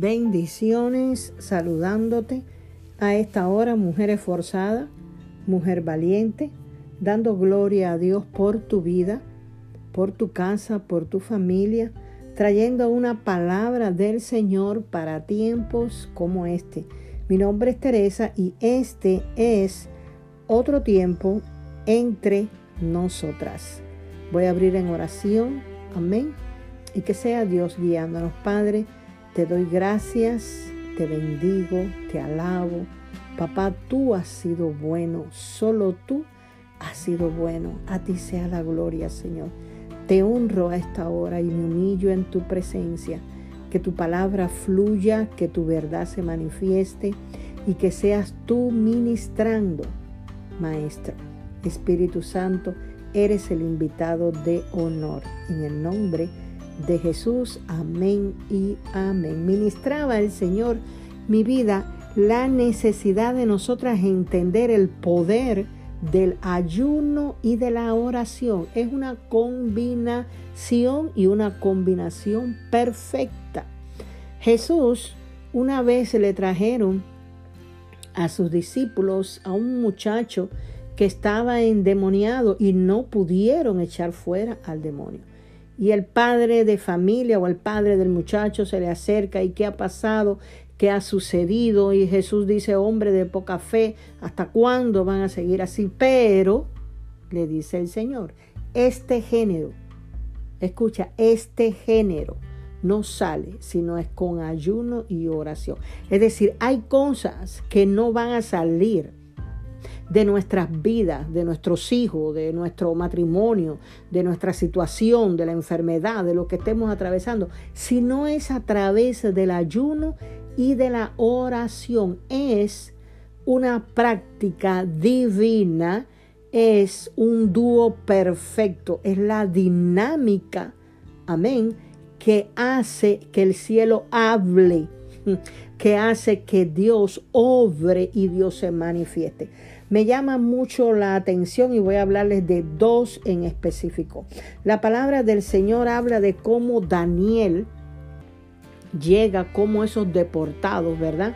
Bendiciones saludándote a esta hora, mujer esforzada, mujer valiente, dando gloria a Dios por tu vida, por tu casa, por tu familia, trayendo una palabra del Señor para tiempos como este. Mi nombre es Teresa y este es otro tiempo entre nosotras. Voy a abrir en oración. Amén. Y que sea Dios guiándonos, Padre te doy gracias, te bendigo, te alabo. Papá, tú has sido bueno, solo tú has sido bueno. A ti sea la gloria, Señor. Te honro a esta hora y me humillo en tu presencia. Que tu palabra fluya, que tu verdad se manifieste y que seas tú ministrando, Maestro. Espíritu Santo, eres el invitado de honor. En el nombre de de Jesús. Amén y amén. Ministraba el Señor mi vida la necesidad de nosotras entender el poder del ayuno y de la oración. Es una combinación y una combinación perfecta. Jesús una vez le trajeron a sus discípulos a un muchacho que estaba endemoniado y no pudieron echar fuera al demonio y el padre de familia o el padre del muchacho se le acerca y qué ha pasado, qué ha sucedido y Jesús dice, hombre de poca fe, ¿hasta cuándo van a seguir así? Pero, le dice el Señor, este género, escucha, este género no sale si no es con ayuno y oración. Es decir, hay cosas que no van a salir de nuestras vidas, de nuestros hijos, de nuestro matrimonio, de nuestra situación, de la enfermedad, de lo que estemos atravesando, si no es a través del ayuno y de la oración. Es una práctica divina, es un dúo perfecto, es la dinámica, amén, que hace que el cielo hable, que hace que Dios obre y Dios se manifieste me llama mucho la atención y voy a hablarles de dos en específico. La palabra del Señor habla de cómo Daniel llega como esos deportados, ¿verdad?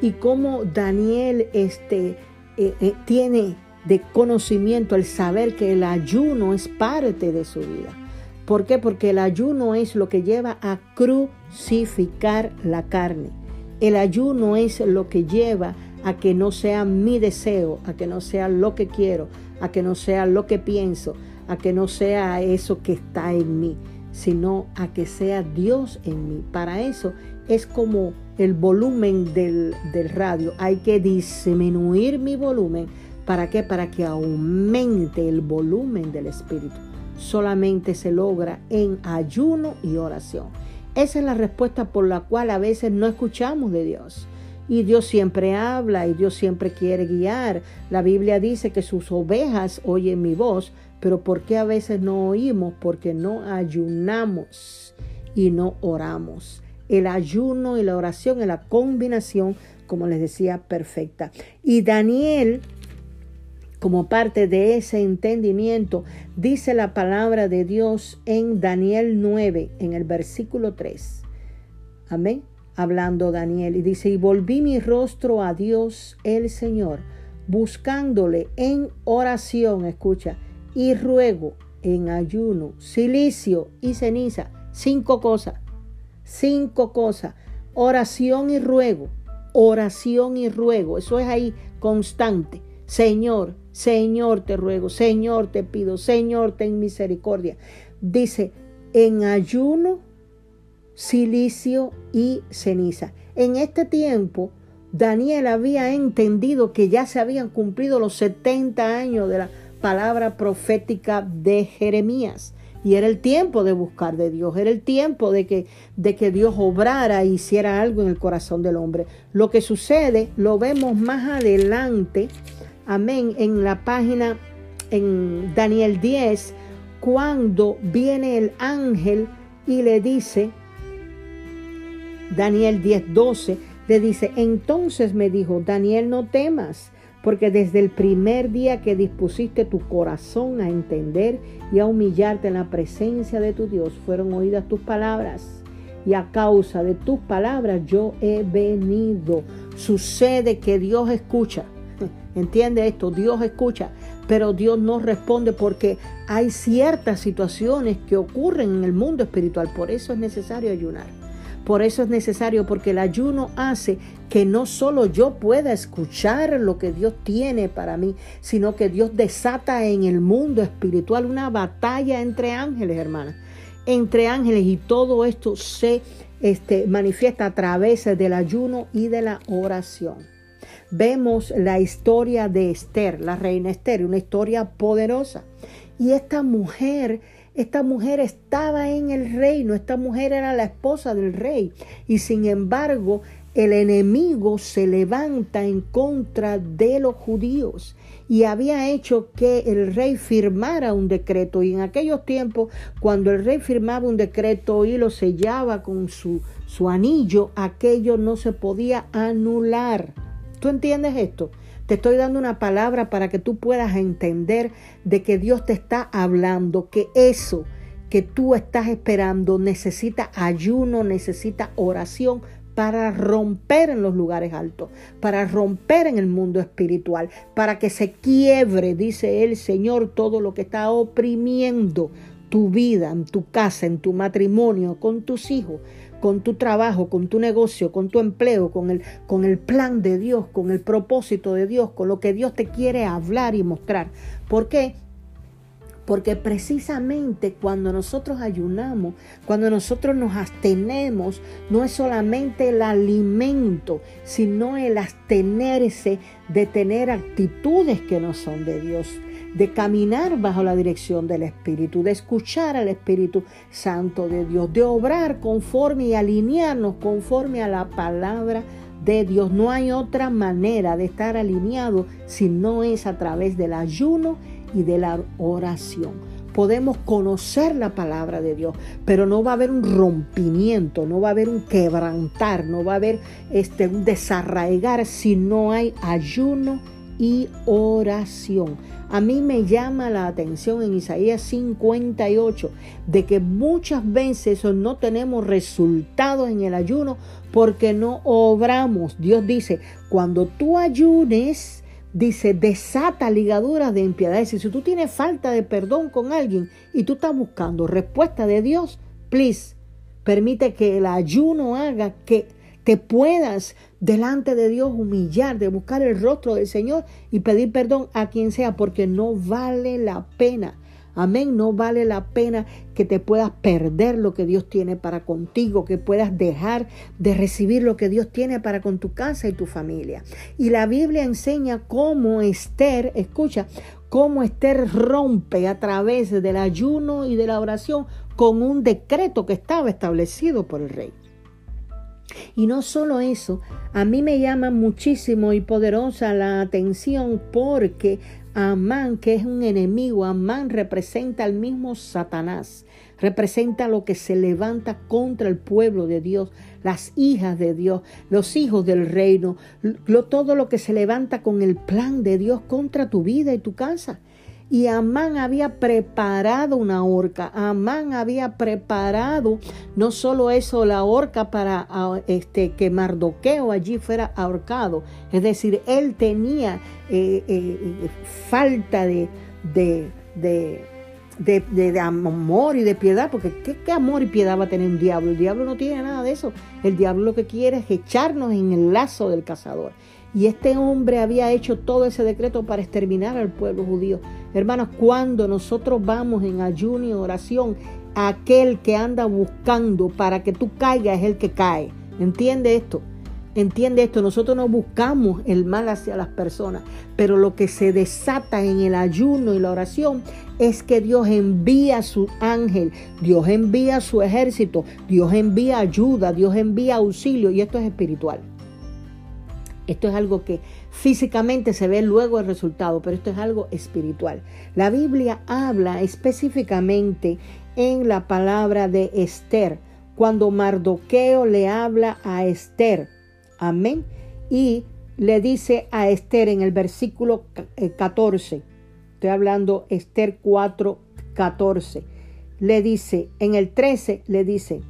Y cómo Daniel este, eh, eh, tiene de conocimiento el saber que el ayuno es parte de su vida. ¿Por qué? Porque el ayuno es lo que lleva a crucificar la carne. El ayuno es lo que lleva a que no sea mi deseo, a que no sea lo que quiero, a que no sea lo que pienso, a que no sea eso que está en mí, sino a que sea Dios en mí. Para eso es como el volumen del, del radio. Hay que disminuir mi volumen. ¿Para qué? Para que aumente el volumen del Espíritu. Solamente se logra en ayuno y oración. Esa es la respuesta por la cual a veces no escuchamos de Dios. Y Dios siempre habla y Dios siempre quiere guiar. La Biblia dice que sus ovejas oyen mi voz, pero ¿por qué a veces no oímos? Porque no ayunamos y no oramos. El ayuno y la oración es la combinación, como les decía, perfecta. Y Daniel, como parte de ese entendimiento, dice la palabra de Dios en Daniel 9, en el versículo 3. Amén hablando Daniel, y dice, y volví mi rostro a Dios el Señor, buscándole en oración, escucha, y ruego en ayuno, silicio y ceniza, cinco cosas, cinco cosas, oración y ruego, oración y ruego, eso es ahí constante. Señor, Señor te ruego, Señor te pido, Señor ten misericordia. Dice, en ayuno silicio y ceniza. En este tiempo, Daniel había entendido que ya se habían cumplido los 70 años de la palabra profética de Jeremías. Y era el tiempo de buscar de Dios, era el tiempo de que, de que Dios obrara e hiciera algo en el corazón del hombre. Lo que sucede lo vemos más adelante, amén, en la página, en Daniel 10, cuando viene el ángel y le dice, Daniel 10:12 le dice, entonces me dijo, Daniel, no temas, porque desde el primer día que dispusiste tu corazón a entender y a humillarte en la presencia de tu Dios, fueron oídas tus palabras. y a causa de tus palabras yo he venido. Sucede que Dios escucha. ¿Entiende esto? Dios escucha, pero Dios no responde porque hay ciertas situaciones que ocurren en el mundo espiritual. Por eso es necesario ayunar. Por eso es necesario, porque el ayuno hace que no solo yo pueda escuchar lo que Dios tiene para mí, sino que Dios desata en el mundo espiritual una batalla entre ángeles, hermanas. Entre ángeles y todo esto se este, manifiesta a través del ayuno y de la oración. Vemos la historia de Esther, la reina Esther, una historia poderosa. Y esta mujer esta mujer estaba en el reino, esta mujer era la esposa del rey y sin embargo el enemigo se levanta en contra de los judíos y había hecho que el rey firmara un decreto. Y en aquellos tiempos, cuando el rey firmaba un decreto y lo sellaba con su, su anillo, aquello no se podía anular. ¿Tú entiendes esto? Te estoy dando una palabra para que tú puedas entender de que Dios te está hablando, que eso que tú estás esperando necesita ayuno, necesita oración para romper en los lugares altos, para romper en el mundo espiritual, para que se quiebre, dice el Señor, todo lo que está oprimiendo tu vida, en tu casa, en tu matrimonio, con tus hijos, con tu trabajo, con tu negocio, con tu empleo, con el, con el plan de Dios, con el propósito de Dios, con lo que Dios te quiere hablar y mostrar. ¿Por qué? Porque precisamente cuando nosotros ayunamos, cuando nosotros nos abstenemos, no es solamente el alimento, sino el abstenerse de tener actitudes que no son de Dios de caminar bajo la dirección del Espíritu, de escuchar al Espíritu Santo de Dios, de obrar conforme y alinearnos conforme a la palabra de Dios. No hay otra manera de estar alineado si no es a través del ayuno y de la oración. Podemos conocer la palabra de Dios, pero no va a haber un rompimiento, no va a haber un quebrantar, no va a haber este, un desarraigar si no hay ayuno y oración. A mí me llama la atención en Isaías 58 de que muchas veces no tenemos resultados en el ayuno porque no obramos. Dios dice, cuando tú ayunes, dice, desata ligaduras de impiedad. si tú tienes falta de perdón con alguien y tú estás buscando respuesta de Dios, please, permite que el ayuno haga que te puedas delante de Dios humillar, de buscar el rostro del Señor y pedir perdón a quien sea, porque no vale la pena. Amén, no vale la pena que te puedas perder lo que Dios tiene para contigo, que puedas dejar de recibir lo que Dios tiene para con tu casa y tu familia. Y la Biblia enseña cómo Esther, escucha, cómo Esther rompe a través del ayuno y de la oración con un decreto que estaba establecido por el rey. Y no solo eso, a mí me llama muchísimo y poderosa la atención porque Amán, que es un enemigo, Amán representa al mismo Satanás, representa lo que se levanta contra el pueblo de Dios, las hijas de Dios, los hijos del reino, todo lo que se levanta con el plan de Dios contra tu vida y tu casa. Y Amán había preparado una horca. Amán había preparado no solo eso, la horca para ah, este, que Mardoqueo allí fuera ahorcado. Es decir, él tenía eh, eh, falta de, de, de, amor y de piedad, porque ¿qué, ¿qué, amor y piedad va a tener un diablo? El diablo no tiene nada de eso. El diablo lo que quiere es echarnos en el lazo del cazador. Y este hombre había hecho todo ese decreto para exterminar al pueblo judío. Hermanos, cuando nosotros vamos en ayuno y oración, aquel que anda buscando para que tú caigas es el que cae. ¿Entiende esto? Entiende esto, nosotros no buscamos el mal hacia las personas, pero lo que se desata en el ayuno y la oración es que Dios envía su ángel, Dios envía su ejército, Dios envía ayuda, Dios envía auxilio y esto es espiritual. Esto es algo que físicamente se ve luego el resultado, pero esto es algo espiritual. La Biblia habla específicamente en la palabra de Esther, cuando Mardoqueo le habla a Esther. Amén. Y le dice a Esther en el versículo 14, eh, estoy hablando Esther 4, 14, le dice, en el 13 le dice,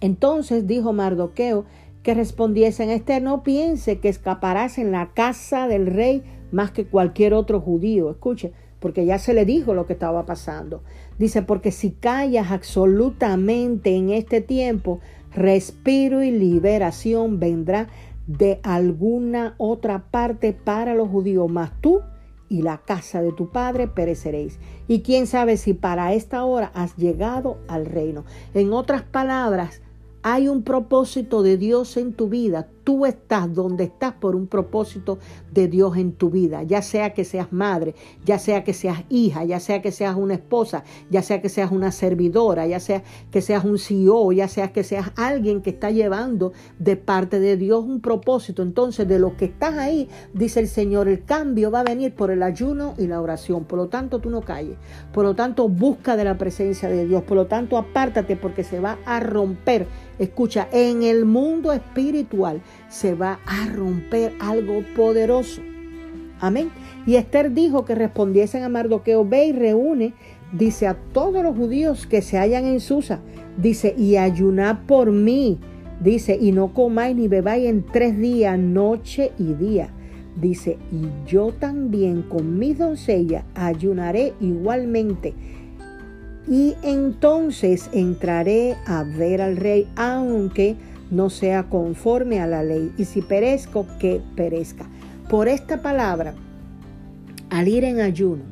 Entonces dijo Mardoqueo que respondiesen, Esther, no piense que escaparás en la casa del rey más que cualquier otro judío. Escuche, porque ya se le dijo lo que estaba pasando. Dice, porque si callas absolutamente en este tiempo, respiro y liberación vendrá de alguna otra parte para los judíos, mas tú y la casa de tu padre pereceréis. Y quién sabe si para esta hora has llegado al reino. En otras palabras, hay un propósito de Dios en tu vida. Tú estás donde estás por un propósito de Dios en tu vida. Ya sea que seas madre, ya sea que seas hija, ya sea que seas una esposa, ya sea que seas una servidora, ya sea que seas un CEO, ya sea que seas alguien que está llevando de parte de Dios un propósito. Entonces, de lo que estás ahí, dice el Señor, el cambio va a venir por el ayuno y la oración. Por lo tanto, tú no calles. Por lo tanto, busca de la presencia de Dios. Por lo tanto, apártate porque se va a romper Escucha, en el mundo espiritual se va a romper algo poderoso. Amén. Y Esther dijo que respondiesen a Mardoqueo, ve y reúne, dice, a todos los judíos que se hallan en Susa, dice, y ayunad por mí, dice, y no comáis ni bebáis en tres días, noche y día. Dice, y yo también con mis doncellas ayunaré igualmente y entonces entraré a ver al rey, aunque no sea conforme a la ley, y si perezco, que perezca. Por esta palabra, al ir en ayuno,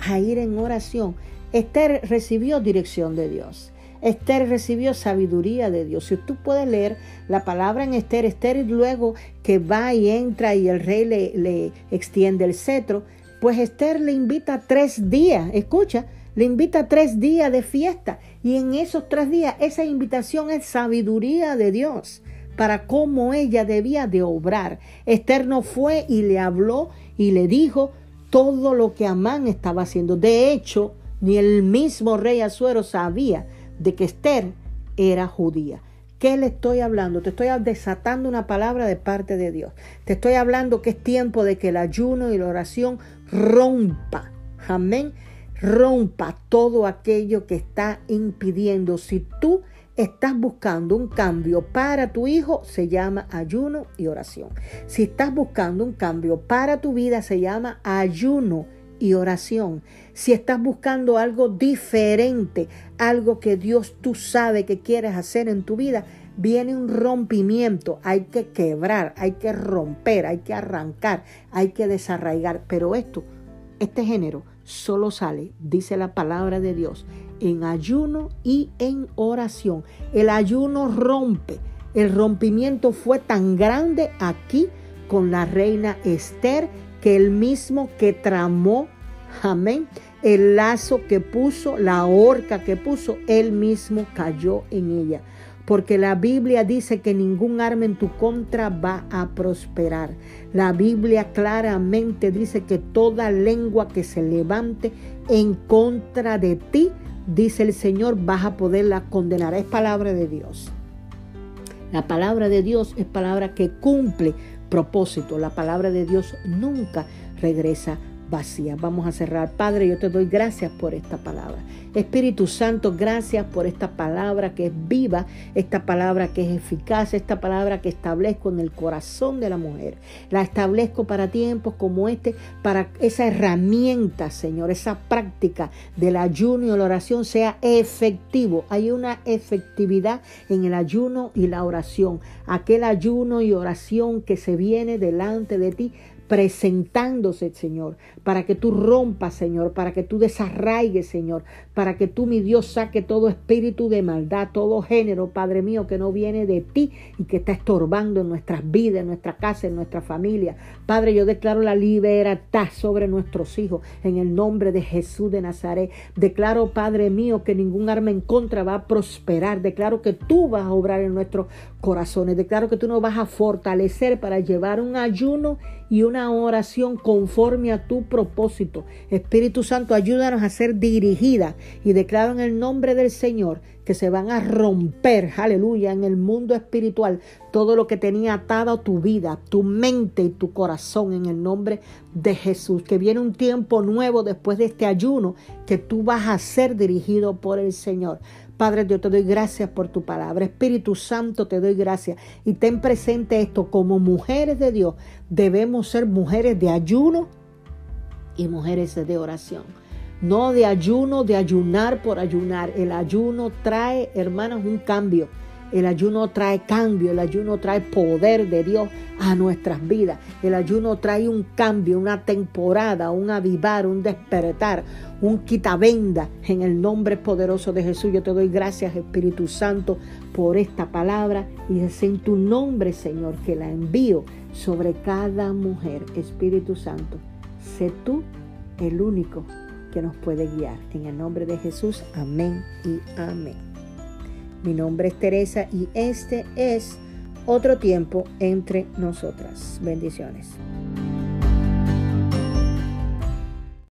a ir en oración, Esther recibió dirección de Dios. Esther recibió sabiduría de Dios. Si tú puedes leer la palabra en Esther, Esther luego que va y entra y el rey le, le extiende el cetro, pues Esther le invita tres días, escucha, le invita tres días de fiesta y en esos tres días esa invitación es sabiduría de Dios para cómo ella debía de obrar. Esther no fue y le habló y le dijo todo lo que Amán estaba haciendo. De hecho, ni el mismo rey Azuero sabía de que Esther era judía. ¿Qué le estoy hablando? Te estoy desatando una palabra de parte de Dios. Te estoy hablando que es tiempo de que el ayuno y la oración rompa. Amén rompa todo aquello que está impidiendo. Si tú estás buscando un cambio para tu hijo, se llama ayuno y oración. Si estás buscando un cambio para tu vida, se llama ayuno y oración. Si estás buscando algo diferente, algo que Dios tú sabe que quieres hacer en tu vida, viene un rompimiento, hay que quebrar, hay que romper, hay que arrancar, hay que desarraigar. Pero esto, este género, solo sale, dice la palabra de Dios, en ayuno y en oración. El ayuno rompe. El rompimiento fue tan grande aquí con la reina Esther que el mismo que tramó, amén, el lazo que puso, la horca que puso, él mismo cayó en ella porque la Biblia dice que ningún arma en tu contra va a prosperar. La Biblia claramente dice que toda lengua que se levante en contra de ti, dice el Señor, vas a poderla condenar. Es palabra de Dios. La palabra de Dios es palabra que cumple propósito. La palabra de Dios nunca regresa Vamos a cerrar. Padre, yo te doy gracias por esta palabra. Espíritu Santo, gracias por esta palabra que es viva, esta palabra que es eficaz, esta palabra que establezco en el corazón de la mujer. La establezco para tiempos como este, para esa herramienta, Señor, esa práctica del ayuno y la oración sea efectivo. Hay una efectividad en el ayuno y la oración. Aquel ayuno y oración que se viene delante de ti presentándose, Señor, para que tú rompas, Señor, para que tú desarraigues, Señor, para que tú, mi Dios, saque todo espíritu de maldad, todo género, Padre mío, que no viene de ti y que está estorbando en nuestras vidas, en nuestra casa, en nuestra familia. Padre, yo declaro la libertad sobre nuestros hijos en el nombre de Jesús de Nazaret. Declaro, Padre mío, que ningún arma en contra va a prosperar. Declaro que tú vas a obrar en nuestros corazones. Declaro que tú nos vas a fortalecer para llevar un ayuno y una oración conforme a tu propósito. Espíritu Santo, ayúdanos a ser dirigida y declaro en el nombre del Señor que se van a romper, aleluya, en el mundo espiritual todo lo que tenía atado tu vida, tu mente y tu corazón en el nombre de Jesús. Que viene un tiempo nuevo después de este ayuno que tú vas a ser dirigido por el Señor. Padre Dios, te doy gracias por tu palabra. Espíritu Santo, te doy gracias. Y ten presente esto, como mujeres de Dios, debemos ser mujeres de ayuno y mujeres de oración. No de ayuno, de ayunar por ayunar. El ayuno trae, hermanos, un cambio. El ayuno trae cambio, el ayuno trae poder de Dios a nuestras vidas. El ayuno trae un cambio, una temporada, un avivar, un despertar, un quitabenda en el nombre poderoso de Jesús. Yo te doy gracias, Espíritu Santo, por esta palabra y es en tu nombre, Señor, que la envío sobre cada mujer. Espíritu Santo, sé tú el único que nos puede guiar. En el nombre de Jesús, amén y amén. Mi nombre es Teresa y este es otro tiempo entre nosotras. Bendiciones.